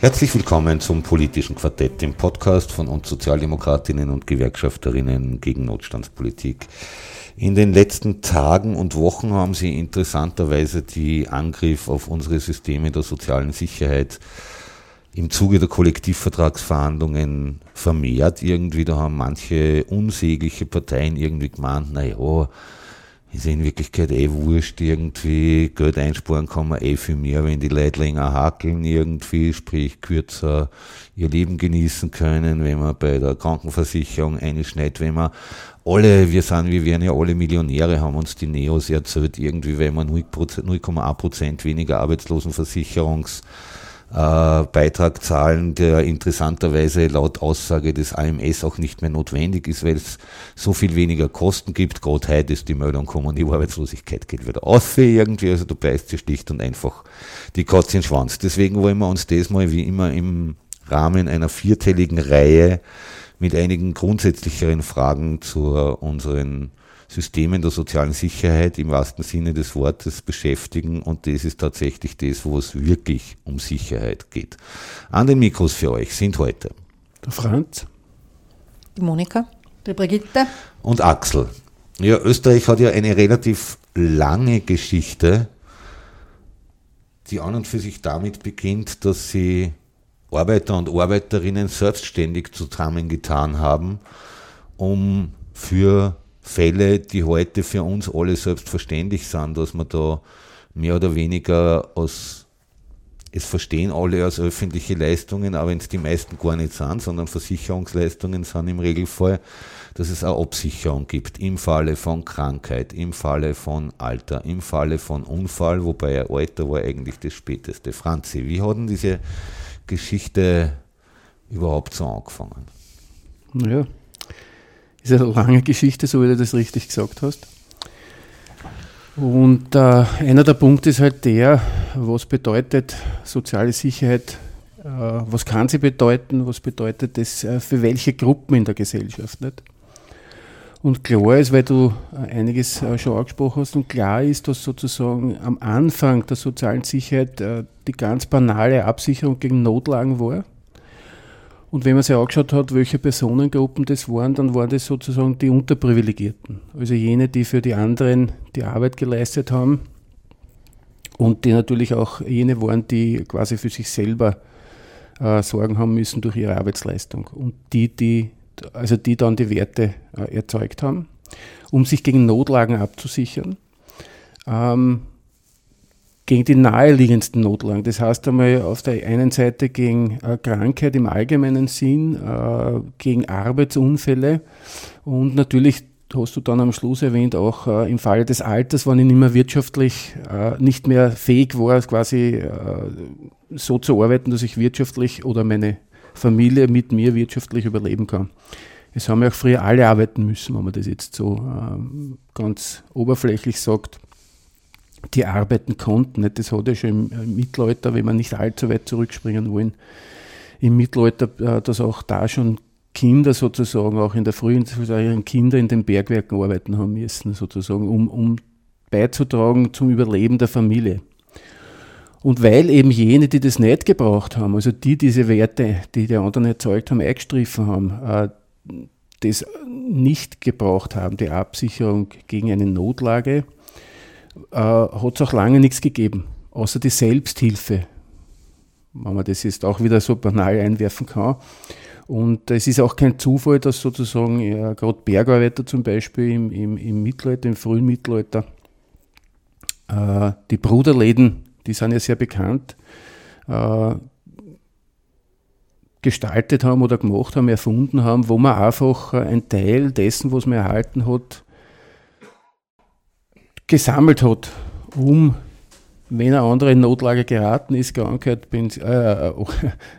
Herzlich willkommen zum politischen Quartett, dem Podcast von uns Sozialdemokratinnen und Gewerkschafterinnen gegen Notstandspolitik. In den letzten Tagen und Wochen haben sie interessanterweise die Angriff auf unsere Systeme der sozialen Sicherheit im Zuge der Kollektivvertragsverhandlungen vermehrt irgendwie. Da haben manche unsägliche Parteien irgendwie gemeint, naja, ist in Wirklichkeit eh wurscht irgendwie. Geld einsparen kann man eh viel mehr, wenn die Leute länger hakeln irgendwie, sprich kürzer ihr Leben genießen können, wenn man bei der Krankenversicherung einschneidet, wenn man alle, wir sind, wir werden ja alle Millionäre, haben uns die Neos erzählt, irgendwie, weil man 0,1 Prozent weniger Arbeitslosenversicherungs Beitrag zahlen, der interessanterweise laut Aussage des AMS auch nicht mehr notwendig ist, weil es so viel weniger Kosten gibt. Gerade heute ist die Meldung gekommen, die Arbeitslosigkeit geht wieder auf irgendwie, also du beißt sie schlicht und einfach die Katze in den Schwanz. Deswegen wollen wir uns das mal wie immer im Rahmen einer vierteiligen Reihe mit einigen grundsätzlicheren Fragen zu unseren Systemen der sozialen Sicherheit im wahrsten Sinne des Wortes beschäftigen und das ist tatsächlich das, wo es wirklich um Sicherheit geht. An den Mikros für euch sind heute der Franz, die Monika, die Brigitte und Axel. Ja, Österreich hat ja eine relativ lange Geschichte, die an und für sich damit beginnt, dass sie Arbeiter und Arbeiterinnen selbstständig zusammengetan haben, um für Fälle, die heute für uns alle selbstverständlich sind, dass man da mehr oder weniger aus, es verstehen alle als öffentliche Leistungen, aber wenn es die meisten gar nicht sind, sondern Versicherungsleistungen sind im Regelfall, dass es eine Absicherung gibt im Falle von Krankheit, im Falle von Alter, im Falle von Unfall, wobei Alter war eigentlich das späteste. Franzi, wie hat denn diese Geschichte überhaupt so angefangen? Ja, ist eine lange Geschichte, so wie du das richtig gesagt hast. Und äh, einer der Punkte ist halt der, was bedeutet soziale Sicherheit, äh, was kann sie bedeuten, was bedeutet das äh, für welche Gruppen in der Gesellschaft. Nicht? Und klar ist, weil du äh, einiges äh, schon angesprochen hast, und klar ist, dass sozusagen am Anfang der sozialen Sicherheit äh, die ganz banale Absicherung gegen Notlagen war. Und wenn man sich angeschaut hat, welche Personengruppen das waren, dann waren das sozusagen die Unterprivilegierten. Also jene, die für die anderen die Arbeit geleistet haben und die natürlich auch jene waren, die quasi für sich selber äh, Sorgen haben müssen durch ihre Arbeitsleistung. Und die, die, also die dann die Werte äh, erzeugt haben, um sich gegen Notlagen abzusichern. Ähm, gegen die naheliegendsten Notlagen. Das heißt einmal auf der einen Seite gegen äh, Krankheit im allgemeinen Sinn, äh, gegen Arbeitsunfälle und natürlich hast du dann am Schluss erwähnt, auch äh, im Falle des Alters, wenn ich nicht mehr wirtschaftlich äh, nicht mehr fähig war, quasi so zu arbeiten, dass ich wirtschaftlich oder meine Familie mit mir wirtschaftlich überleben kann. Es haben ja auch früher alle arbeiten müssen, wenn man das jetzt so ähm, ganz oberflächlich sagt die arbeiten konnten. Das hat ja schon im Mittelalter, wenn wir nicht allzu weit zurückspringen wollen, im Mittelalter, äh, dass auch da schon Kinder sozusagen, auch in der frühen ihren Kinder in den Bergwerken arbeiten haben müssen, sozusagen, um, um beizutragen zum Überleben der Familie. Und weil eben jene, die das nicht gebraucht haben, also die diese Werte, die die anderen erzeugt haben, eingestriffen haben, äh, das nicht gebraucht haben, die Absicherung gegen eine Notlage, äh, hat es auch lange nichts gegeben, außer die Selbsthilfe, wenn man das jetzt auch wieder so banal einwerfen kann. Und es ist auch kein Zufall, dass sozusagen ja, gerade Bergarbeiter zum Beispiel im, im, im Mittelalter, im frühen Mittelalter, äh, die Bruderläden, die sind ja sehr bekannt, äh, gestaltet haben oder gemacht haben, erfunden haben, wo man einfach ein Teil dessen, was man erhalten hat, gesammelt hat, um wenn ein anderer in Notlage geraten ist, Krankheit, äh, äh,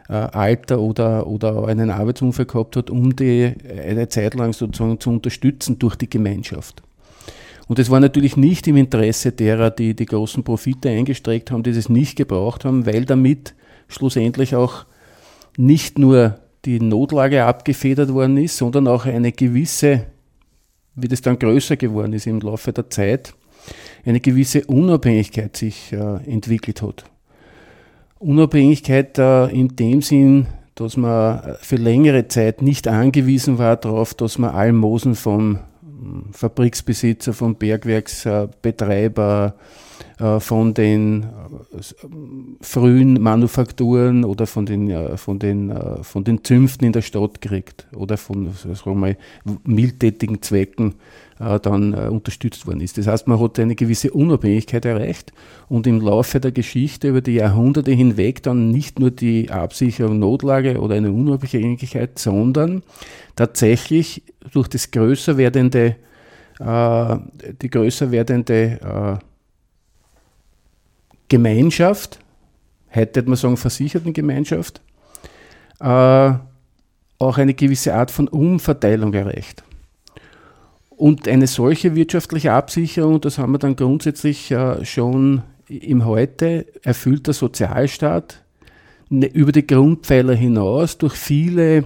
Alter oder, oder einen Arbeitsunfall gehabt hat, um die eine Zeit lang sozusagen zu unterstützen durch die Gemeinschaft. Und es war natürlich nicht im Interesse derer, die die großen Profite eingestreckt haben, die das nicht gebraucht haben, weil damit schlussendlich auch nicht nur die Notlage abgefedert worden ist, sondern auch eine gewisse, wie das dann größer geworden ist im Laufe der Zeit, eine gewisse Unabhängigkeit sich äh, entwickelt hat. Unabhängigkeit äh, in dem Sinn, dass man für längere Zeit nicht angewiesen war darauf, dass man Almosen vom Fabriksbesitzer, vom Bergwerksbetreiber, äh, von den äh, frühen Manufakturen oder von den, äh, von den, von den Zünften in der Stadt kriegt oder von mildtätigen Zwecken dann unterstützt worden ist. Das heißt, man hat eine gewisse Unabhängigkeit erreicht und im Laufe der Geschichte über die Jahrhunderte hinweg dann nicht nur die Absicherung Notlage oder eine Unabhängigkeit, sondern tatsächlich durch das größer werdende, äh, die größer werdende äh, Gemeinschaft, heute würde man sagen Versichertengemeinschaft, äh, auch eine gewisse Art von Umverteilung erreicht. Und eine solche wirtschaftliche Absicherung, das haben wir dann grundsätzlich äh, schon im Heute, erfüllt der Sozialstaat ne, über die Grundpfeiler hinaus durch viele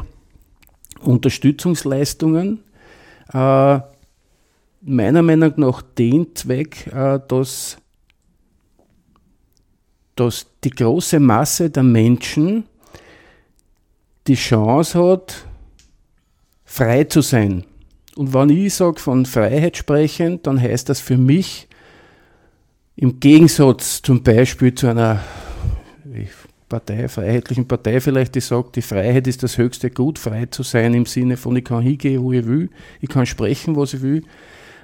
Unterstützungsleistungen, äh, meiner Meinung nach den Zweck, äh, dass, dass die große Masse der Menschen die Chance hat, frei zu sein. Und wenn ich sage von Freiheit sprechen, dann heißt das für mich im Gegensatz zum Beispiel zu einer, Partei, Freiheitlichen Partei vielleicht, die sagt, die Freiheit ist das höchste Gut, frei zu sein im Sinne von, ich kann hingehen, wo ich will, ich kann sprechen, was ich will.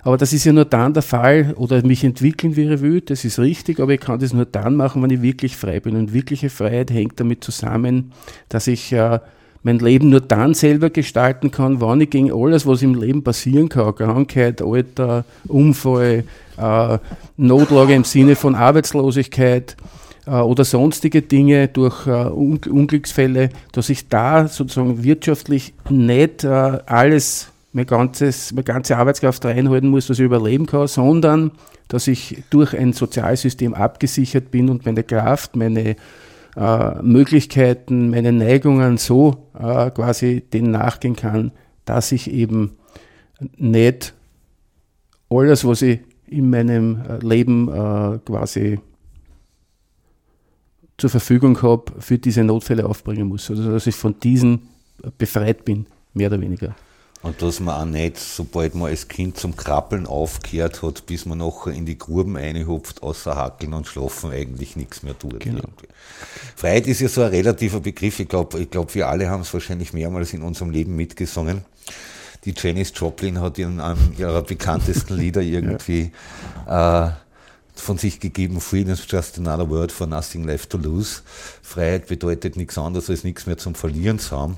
Aber das ist ja nur dann der Fall, oder mich entwickeln, wie ich will, das ist richtig, aber ich kann das nur dann machen, wenn ich wirklich frei bin. Und wirkliche Freiheit hängt damit zusammen, dass ich äh, mein Leben nur dann selber gestalten kann, wann ich gegen alles, was im Leben passieren kann, Krankheit, Alter, Unfall, äh, Notlage im Sinne von Arbeitslosigkeit, äh, oder sonstige Dinge durch äh, Unglücksfälle, dass ich da sozusagen wirtschaftlich nicht äh, alles, mein ganzes, meine ganze Arbeitskraft reinhalten muss, dass ich überleben kann, sondern dass ich durch ein Sozialsystem abgesichert bin und meine Kraft, meine äh, Möglichkeiten, meine Neigungen so äh, quasi denen nachgehen kann, dass ich eben nicht alles, was ich in meinem Leben äh, quasi zur Verfügung habe, für diese Notfälle aufbringen muss. Also dass ich von diesen befreit bin, mehr oder weniger. Und dass man auch nicht, sobald man als Kind zum Krabbeln aufgehört hat, bis man noch in die Gruben einhupft, außer Hackeln und Schlafen eigentlich nichts mehr tut. Genau. Freiheit ist ja so ein relativer Begriff. Ich glaube, ich glaub, wir alle haben es wahrscheinlich mehrmals in unserem Leben mitgesungen. Die Janis Joplin hat in einem ihrer bekanntesten Lieder irgendwie äh, von sich gegeben, Freedom is just another word for nothing left to lose. Freiheit bedeutet nichts anderes als nichts mehr zum Verlieren zu haben.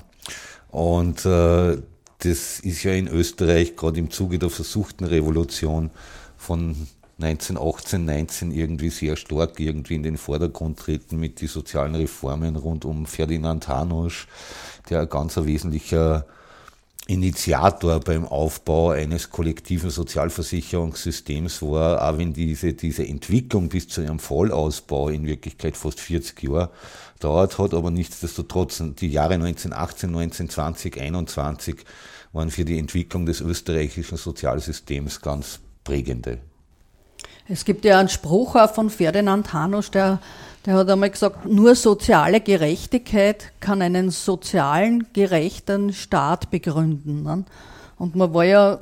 Und äh, das ist ja in Österreich gerade im Zuge der versuchten Revolution von 1918, 19 irgendwie sehr stark irgendwie in den Vordergrund treten mit den sozialen Reformen rund um Ferdinand Hanusch, der ein ganz wesentlicher Initiator beim Aufbau eines kollektiven Sozialversicherungssystems war, auch wenn diese, diese Entwicklung bis zu ihrem Vollausbau in Wirklichkeit fast 40 Jahre dauert hat, aber nichtsdestotrotz die Jahre 1918, 1920, 21 waren für die Entwicklung des österreichischen Sozialsystems ganz prägende. Es gibt ja einen Spruch auch von Ferdinand Hanusch, der der hat einmal gesagt, nur soziale Gerechtigkeit kann einen sozialen, gerechten Staat begründen. Ne? Und man war ja,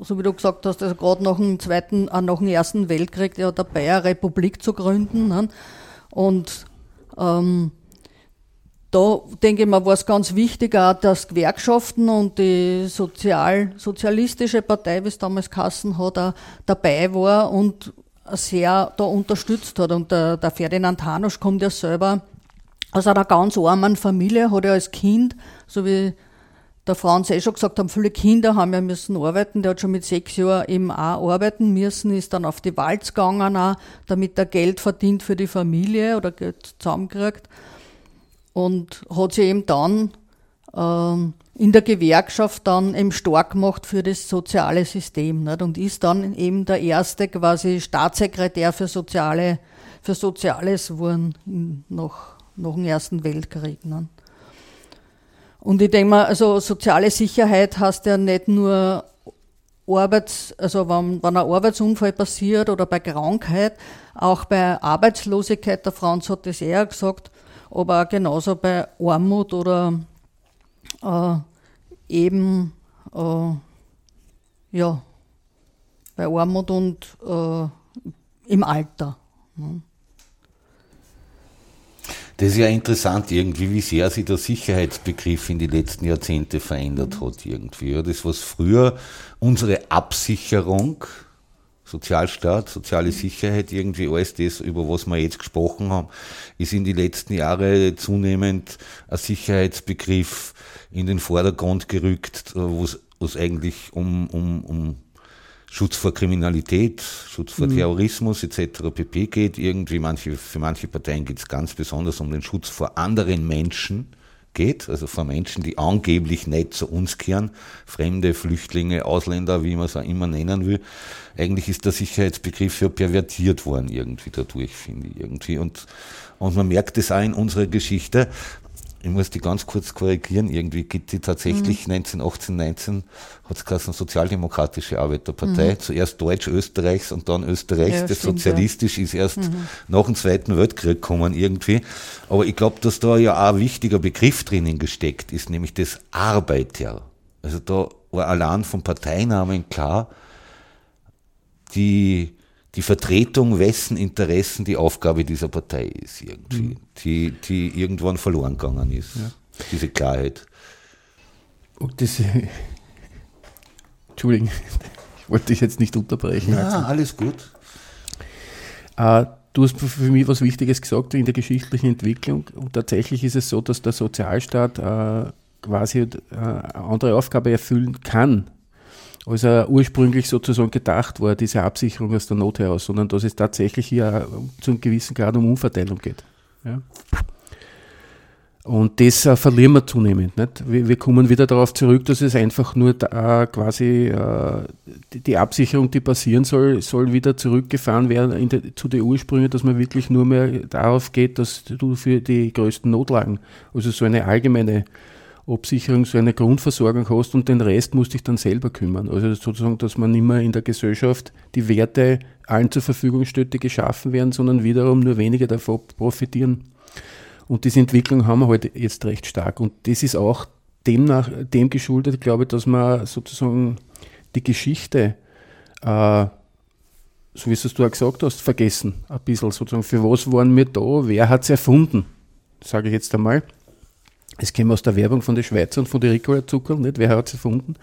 so wie du gesagt hast, also gerade nach dem zweiten, äh, nach dem ersten Weltkrieg ja dabei, eine Republik zu gründen. Ne? Und ähm, da denke ich mal, war es ganz wichtig auch, dass Gewerkschaften und die Sozial, sozialistische Partei, wie es damals Kassen hat, auch dabei war und sehr da unterstützt hat. Und der, der Ferdinand Hanusch kommt ja selber aus einer ganz armen Familie, hat ja als Kind, so wie der Franz eh schon gesagt haben, viele Kinder haben ja müssen arbeiten. Der hat schon mit sechs Jahren eben auch arbeiten müssen, ist dann auf die Walz gegangen, auch, damit er Geld verdient für die Familie oder Geld zusammenkriegt. Und hat sich eben dann ähm, in der Gewerkschaft dann eben stark gemacht für das soziale System nicht? und ist dann eben der erste quasi Staatssekretär für soziale für Soziales geworden nach, nach dem Ersten Weltkrieg. Nicht? Und ich denke mal, also soziale Sicherheit heißt ja nicht nur Arbeits, also wenn, wenn ein Arbeitsunfall passiert oder bei Krankheit, auch bei Arbeitslosigkeit, der Franz hat das eher gesagt, aber auch genauso bei Armut oder äh, eben äh, ja, bei Armut und äh, im Alter. Ne? Das ist ja interessant irgendwie, wie sehr sich der Sicherheitsbegriff in die letzten Jahrzehnte verändert hat irgendwie. Das, was früher unsere Absicherung, Sozialstaat, soziale Sicherheit, irgendwie alles das, über was wir jetzt gesprochen haben, ist in die letzten Jahre zunehmend ein Sicherheitsbegriff in den Vordergrund gerückt, wo es eigentlich um, um, um Schutz vor Kriminalität, Schutz vor mhm. Terrorismus etc. pp. geht. Irgendwie manche, für manche Parteien geht es ganz besonders um den Schutz vor anderen Menschen geht, also vor Menschen, die angeblich nicht zu uns kehren, Fremde, Flüchtlinge, Ausländer, wie man es auch immer nennen will. Eigentlich ist der Sicherheitsbegriff ja pervertiert worden irgendwie dadurch, finde ich irgendwie. Und, und man merkt es auch in unserer Geschichte, ich muss die ganz kurz korrigieren, irgendwie gibt die tatsächlich mhm. 1918, 19 hat es geheißen Sozialdemokratische Arbeiterpartei, mhm. zuerst Deutsch Österreichs und dann Österreichs, ja, das stimmt, sozialistisch ja. ist erst mhm. nach dem Zweiten Weltkrieg gekommen irgendwie. Aber ich glaube, dass da ja auch ein wichtiger Begriff drinnen gesteckt ist, nämlich das Arbeiter. Also da war allein vom Parteinamen klar, die die Vertretung, wessen Interessen die Aufgabe dieser Partei ist, irgendwie, mhm. die, die irgendwann verloren gegangen ist. Ja. Diese Klarheit. Und das, Entschuldigung, ich wollte dich jetzt nicht unterbrechen. Ja, Axel. alles gut. Äh, du hast für mich was Wichtiges gesagt in der geschichtlichen Entwicklung. Und tatsächlich ist es so, dass der Sozialstaat äh, quasi äh, eine andere Aufgabe erfüllen kann als er ursprünglich sozusagen gedacht war, diese Absicherung aus der Not heraus, sondern dass es tatsächlich hier zu einem gewissen Grad um Umverteilung geht. Ja. Und das äh, verlieren wir zunehmend. Nicht? Wir, wir, kommen wieder darauf zurück, dass es einfach nur da, äh, quasi äh, die, die, Absicherung, die passieren soll, soll wieder zurückgefahren werden de, zu den Ursprüngen, dass man wirklich nur mehr darauf geht, dass du für die größten Notlagen, also so eine allgemeine Absicherung, so eine Grundversorgung hast und den Rest musst dich dann selber kümmern. Also sozusagen, dass man nicht mehr in der Gesellschaft die Werte allen zur Verfügung stellt, die geschaffen werden, sondern wiederum nur wenige davon profitieren. Und diese Entwicklung haben wir heute halt jetzt recht stark. Und das ist auch demnach, dem geschuldet, glaube ich, dass man sozusagen die Geschichte, äh, so wie es du auch gesagt hast, vergessen. Ein bisschen sozusagen. Für was waren wir da? Wer hat es erfunden? Sage ich jetzt einmal. Es käme aus der Werbung von den Schweizer und von den Ricola-Zucker, nicht? Wer hat es erfunden?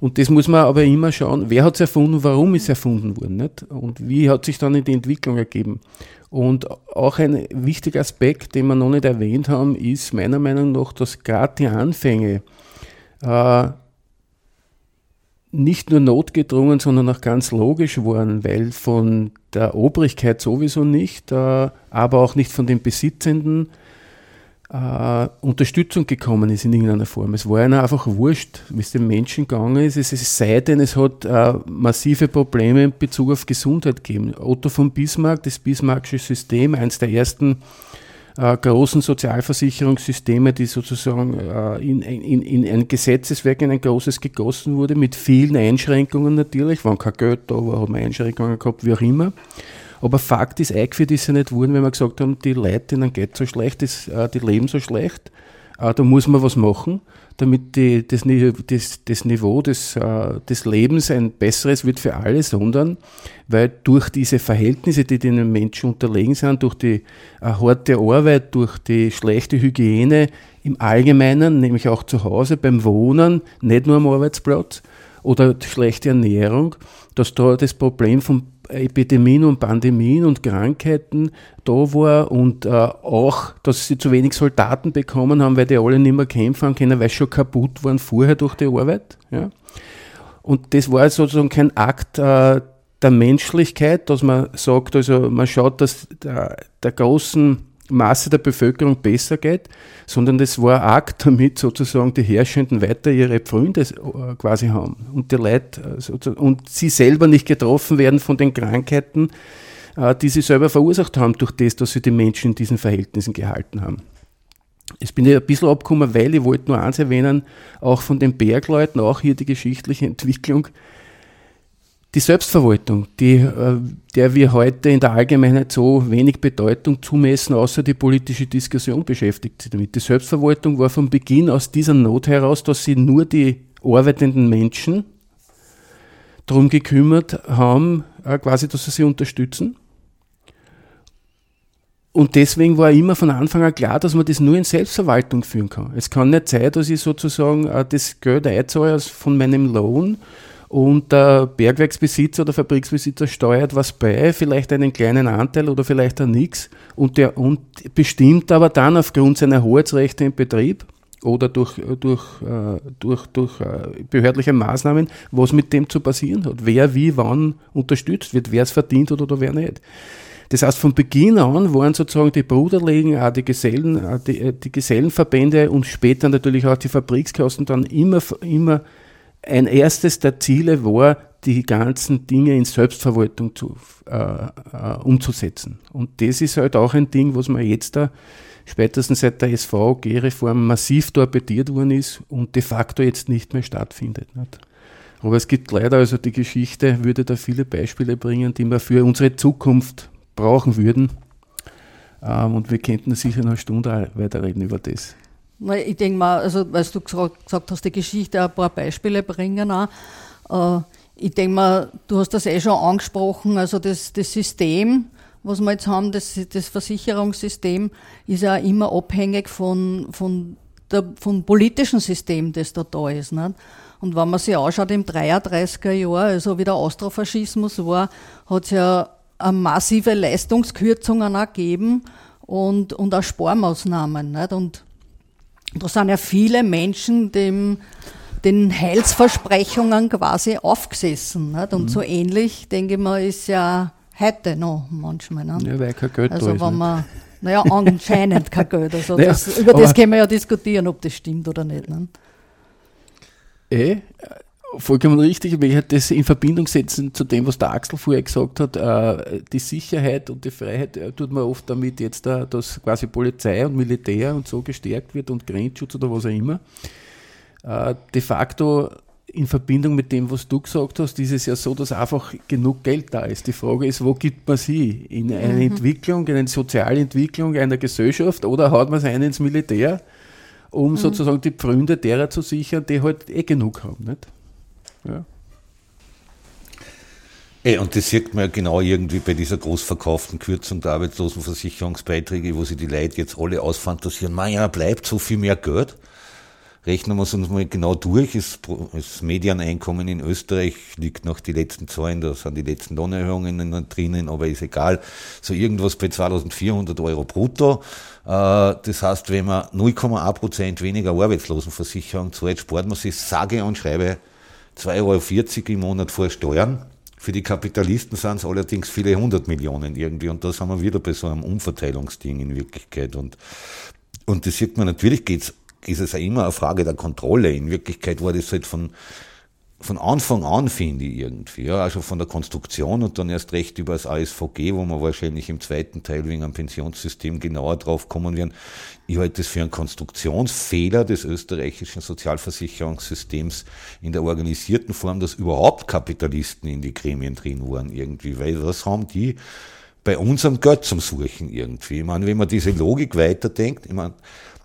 Und das muss man aber immer schauen, wer hat es erfunden, warum ist es erfunden worden, nicht? Und wie hat sich dann die Entwicklung ergeben? Und auch ein wichtiger Aspekt, den wir noch nicht erwähnt haben, ist meiner Meinung nach, dass gerade die Anfänge äh, nicht nur notgedrungen, sondern auch ganz logisch waren, weil von der Obrigkeit sowieso nicht, äh, aber auch nicht von den Besitzenden äh, Unterstützung gekommen ist in irgendeiner Form. Es war ihnen einfach wurscht, wie es dem Menschen gegangen ist. Es, es sei denn, es hat äh, massive Probleme in Bezug auf Gesundheit gegeben. Otto von Bismarck, das Bismarckische System, eines der ersten äh, großen Sozialversicherungssysteme, die sozusagen äh, in, in, in ein Gesetzeswerk, in ein großes gegossen wurde, mit vielen Einschränkungen natürlich. Wenn kein Geld da hat man Einschränkungen gehabt, wie auch immer. Aber Fakt ist, eingeführt ist ja nicht worden, wenn wir gesagt haben, die Leute, denen geht so schlecht, das, äh, die leben so schlecht. Äh, da muss man was machen, damit die, das, das, das Niveau des, äh, des Lebens ein besseres wird für alle, sondern weil durch diese Verhältnisse, die den Menschen unterlegen sind, durch die harte Arbeit, durch die schlechte Hygiene im Allgemeinen, nämlich auch zu Hause, beim Wohnen, nicht nur am Arbeitsplatz, oder schlechte Ernährung, dass da das Problem vom Epidemien und Pandemien und Krankheiten da war und äh, auch, dass sie zu wenig Soldaten bekommen haben, weil die alle nicht mehr kämpfen können, weil sie schon kaputt waren vorher durch die Arbeit. Ja. Und das war sozusagen kein Akt äh, der Menschlichkeit, dass man sagt, also man schaut, dass der, der großen Masse der Bevölkerung besser geht, sondern das war ein Akt, damit sozusagen die Herrschenden weiter ihre Freunde äh, quasi haben und die Leute äh, und sie selber nicht getroffen werden von den Krankheiten, äh, die sie selber verursacht haben durch das, dass sie die Menschen in diesen Verhältnissen gehalten haben. Jetzt bin ich ein bisschen abgekommen, weil ich wollte nur eins erwähnen, auch von den Bergleuten, auch hier die geschichtliche Entwicklung, die Selbstverwaltung, die, äh, der wir heute in der Allgemeinheit so wenig Bedeutung zumessen, außer die politische Diskussion beschäftigt sich damit. Die Selbstverwaltung war von Beginn aus dieser Not heraus, dass sie nur die arbeitenden Menschen darum gekümmert haben, äh, quasi, dass sie sie unterstützen. Und deswegen war immer von Anfang an klar, dass man das nur in Selbstverwaltung führen kann. Es kann nicht sein, dass ich sozusagen äh, das Geld einzahle von meinem Lohn und der Bergwerksbesitzer oder Fabriksbesitzer steuert was bei, vielleicht einen kleinen Anteil oder vielleicht auch nichts und, der, und bestimmt aber dann aufgrund seiner Hoheitsrechte im Betrieb oder durch, durch, äh, durch, durch äh, behördliche Maßnahmen, was mit dem zu passieren hat, wer wie wann unterstützt wird, wer es verdient hat oder wer nicht. Das heißt, von Beginn an waren sozusagen die Bruderlegen, auch die, Gesellen, die, die Gesellenverbände und später natürlich auch die Fabrikskassen dann immer, immer ein erstes der Ziele war, die ganzen Dinge in Selbstverwaltung zu, äh, äh, umzusetzen. Und das ist halt auch ein Ding, was man jetzt da spätestens seit der SVG-Reform massiv torpediert worden ist und de facto jetzt nicht mehr stattfindet. Nicht? Aber es gibt leider, also die Geschichte würde da viele Beispiele bringen, die wir für unsere Zukunft brauchen würden. Ähm, und wir könnten sicher eine Stunde weiterreden über das. Ich denke mal, also, weil du gesagt hast, die Geschichte ein paar Beispiele bringen auch. Äh, ich denke mal, du hast das eh schon angesprochen, also das, das System, was wir jetzt haben, das, das Versicherungssystem, ist ja immer abhängig von, von der, vom politischen System, das da da ist. Nicht? Und wenn man sich anschaut, im 33er Jahr, also wie der Austrofaschismus war, hat es ja massive Leistungskürzungen auch gegeben und, und auch Sparmaßnahmen. Nicht? Und da sind ja viele Menschen dem, den Heilsversprechungen quasi aufgesessen. Nicht? Und mhm. so ähnlich, denke ich mal, ist ja heute noch manchmal. Nicht? Ja, weil kein Geld also, da ist, wenn man, naja, anscheinend kein Geld. Also naja, das, über das können wir ja diskutieren, ob das stimmt oder nicht. nicht? Eh, vollkommen richtig. Ich möchte das in Verbindung setzen zu dem, was der Axel vorher gesagt hat. Äh, die Sicherheit und die Freiheit äh, tut man oft damit jetzt, äh, dass quasi Polizei und Militär und so gestärkt wird und Grenzschutz oder was auch immer. De facto in Verbindung mit dem, was du gesagt hast, ist es ja so, dass einfach genug Geld da ist. Die Frage ist, wo gibt man sie? In eine mhm. Entwicklung, in eine soziale Entwicklung einer Gesellschaft oder haut man es ein ins Militär, um mhm. sozusagen die Pfründe derer zu sichern, die halt eh genug haben. Nicht? Ja. Ey, und das sieht man ja genau irgendwie bei dieser großverkauften Kürzung der Arbeitslosenversicherungsbeiträge, wo sie die Leute jetzt alle ausfantasieren, man ja, bleibt so viel mehr Geld. Rechnen wir es uns mal genau durch. Das, Medianeinkommen in Österreich liegt nach die letzten Zahlen, da sind die letzten Lohnerhöhungen drinnen, aber ist egal. So irgendwas bei 2400 Euro brutto. Äh, das heißt, wenn man 0,1 Prozent weniger Arbeitslosenversicherung zahlt, spart man sich sage und schreibe 2,40 Euro im Monat vor Steuern. Für die Kapitalisten sind es allerdings viele hundert Millionen irgendwie. Und da sind wir wieder bei so einem Umverteilungsding in Wirklichkeit. Und, und das sieht man, natürlich geht's, ist es ja immer eine Frage der Kontrolle. In Wirklichkeit war das halt von, von Anfang an, finde ich irgendwie, ja, also von der Konstruktion und dann erst recht über das ASVG, wo wir wahrscheinlich im zweiten Teil wegen einem Pensionssystem genauer drauf kommen werden. Ich halte das für einen Konstruktionsfehler des österreichischen Sozialversicherungssystems in der organisierten Form, dass überhaupt Kapitalisten in die Gremien drin waren irgendwie, weil was haben die bei unserem Geld zum Suchen irgendwie? Ich meine, wenn man diese Logik weiterdenkt, ich meine,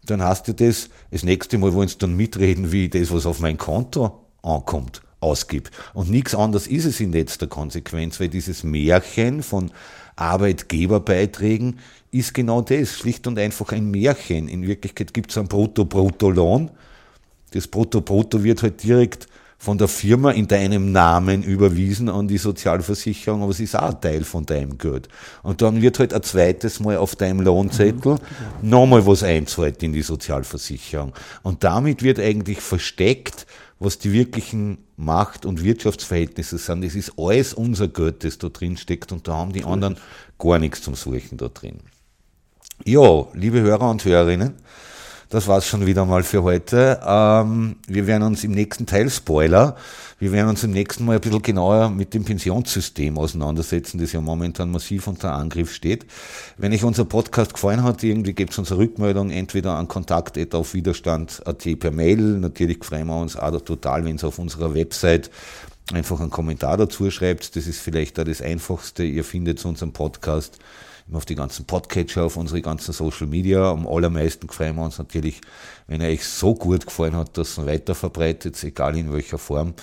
dann hast du das, das nächste Mal wollen sie dann mitreden, wie das, was auf mein Konto ankommt ausgibt. Und nichts anderes ist es in letzter Konsequenz, weil dieses Märchen von Arbeitgeberbeiträgen ist genau das, schlicht und einfach ein Märchen. In Wirklichkeit gibt es einen Brutto-Brutto-Lohn. Das Brutto-Brutto wird halt direkt von der Firma in deinem Namen überwiesen an die Sozialversicherung, aber es ist auch ein Teil von deinem Geld. Und dann wird halt ein zweites Mal auf deinem Lohnzettel mhm. nochmal was einzahlt in die Sozialversicherung. Und damit wird eigentlich versteckt, was die wirklichen Macht- und Wirtschaftsverhältnisse sind. Das ist alles unser Geld, das da drin steckt und da haben die anderen gar nichts zum Suchen da drin. Ja, liebe Hörer und Hörerinnen, das war's schon wieder mal für heute. Ähm, wir werden uns im nächsten Teil, Spoiler, wir werden uns im nächsten Mal ein bisschen genauer mit dem Pensionssystem auseinandersetzen, das ja momentan massiv unter Angriff steht. Wenn euch unser Podcast gefallen hat, irgendwie gebt es uns eine Rückmeldung, entweder an kontakt auf widerstand.at per Mail. Natürlich freuen wir uns auch total, wenn es auf unserer Website einfach einen Kommentar dazu schreibt. Das ist vielleicht auch das Einfachste. Ihr findet unseren Podcast auf die ganzen Podcatcher, auf unsere ganzen Social Media. Am allermeisten freuen wir uns natürlich, wenn er euch so gut gefallen hat, dass es weiter verbreitet, egal in welcher Form.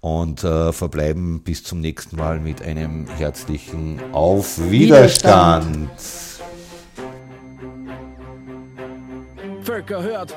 Und äh, verbleiben bis zum nächsten Mal mit einem herzlichen Auf Widerstand. Widerstand. Völker hört.